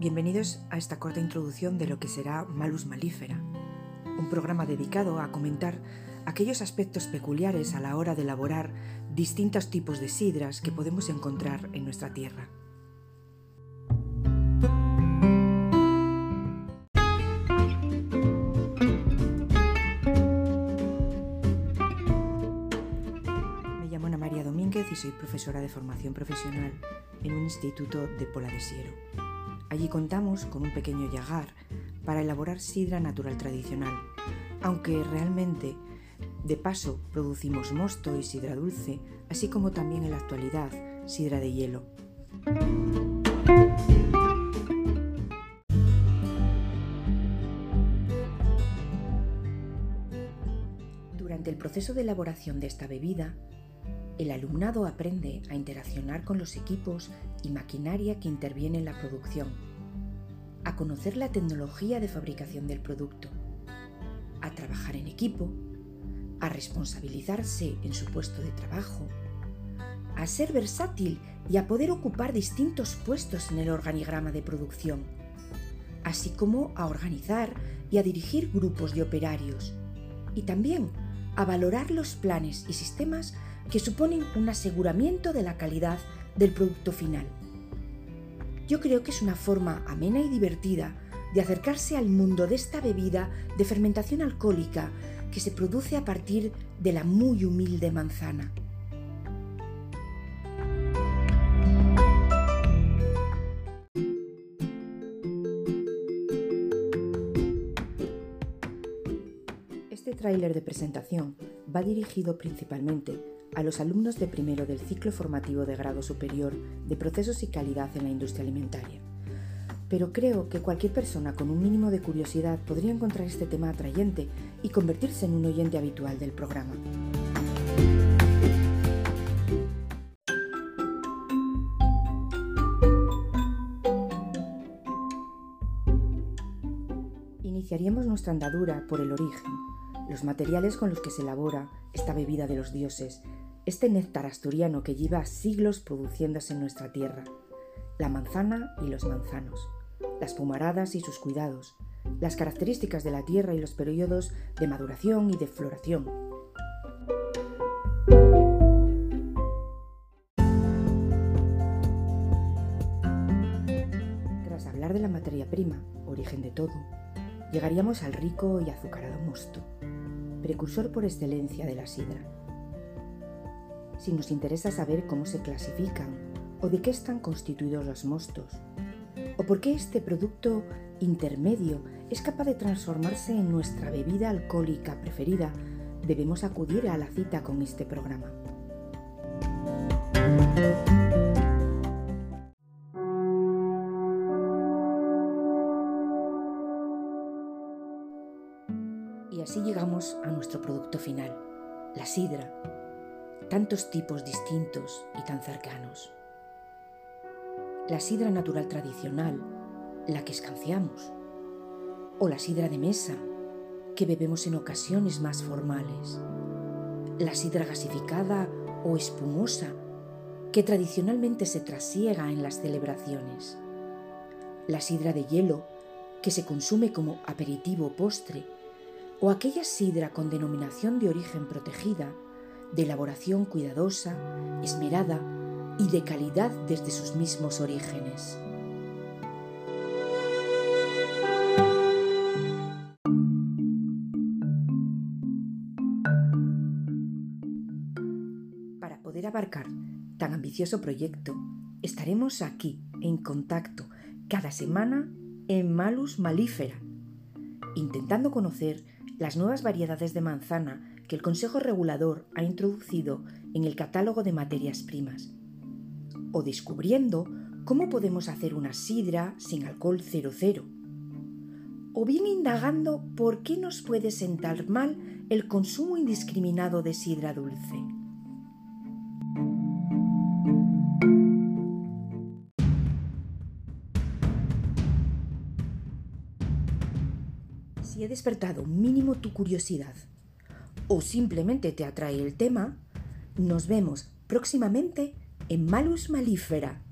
Bienvenidos a esta corta introducción de lo que será Malus Malífera, un programa dedicado a comentar aquellos aspectos peculiares a la hora de elaborar distintos tipos de sidras que podemos encontrar en nuestra tierra. Me llamo Ana María Domínguez y soy profesora de formación profesional en un instituto de Pola de Siero. Allí contamos con un pequeño yagar para elaborar sidra natural tradicional, aunque realmente de paso producimos mosto y sidra dulce, así como también en la actualidad sidra de hielo. Durante el proceso de elaboración de esta bebida, el alumnado aprende a interaccionar con los equipos y maquinaria que interviene en la producción, a conocer la tecnología de fabricación del producto, a trabajar en equipo, a responsabilizarse en su puesto de trabajo, a ser versátil y a poder ocupar distintos puestos en el organigrama de producción, así como a organizar y a dirigir grupos de operarios, y también a valorar los planes y sistemas que suponen un aseguramiento de la calidad del producto final. Yo creo que es una forma amena y divertida de acercarse al mundo de esta bebida de fermentación alcohólica que se produce a partir de la muy humilde manzana. Este tráiler de presentación va dirigido principalmente a los alumnos de primero del ciclo formativo de grado superior de procesos y calidad en la industria alimentaria. Pero creo que cualquier persona con un mínimo de curiosidad podría encontrar este tema atrayente y convertirse en un oyente habitual del programa. Iniciaríamos nuestra andadura por el origen, los materiales con los que se elabora esta bebida de los dioses, este néctar asturiano que lleva siglos produciéndose en nuestra tierra, la manzana y los manzanos, las pumaradas y sus cuidados, las características de la tierra y los periodos de maduración y de floración. Tras hablar de la materia prima, origen de todo, llegaríamos al rico y azucarado mosto, precursor por excelencia de la sidra. Si nos interesa saber cómo se clasifican o de qué están constituidos los mostos, o por qué este producto intermedio es capaz de transformarse en nuestra bebida alcohólica preferida, debemos acudir a la cita con este programa. Y así llegamos a nuestro producto final, la sidra. Tantos tipos distintos y tan cercanos. La sidra natural tradicional, la que escanciamos, o la sidra de mesa, que bebemos en ocasiones más formales, la sidra gasificada o espumosa, que tradicionalmente se trasiega en las celebraciones, la sidra de hielo, que se consume como aperitivo o postre, o aquella sidra con denominación de origen protegida, de elaboración cuidadosa, esmerada y de calidad desde sus mismos orígenes. Para poder abarcar tan ambicioso proyecto, estaremos aquí en contacto cada semana en Malus Malífera, intentando conocer las nuevas variedades de manzana que el Consejo Regulador ha introducido en el catálogo de materias primas, o descubriendo cómo podemos hacer una sidra sin alcohol 00, o bien indagando por qué nos puede sentar mal el consumo indiscriminado de sidra dulce. Si he despertado mínimo tu curiosidad o simplemente te atrae el tema, nos vemos próximamente en Malus Malífera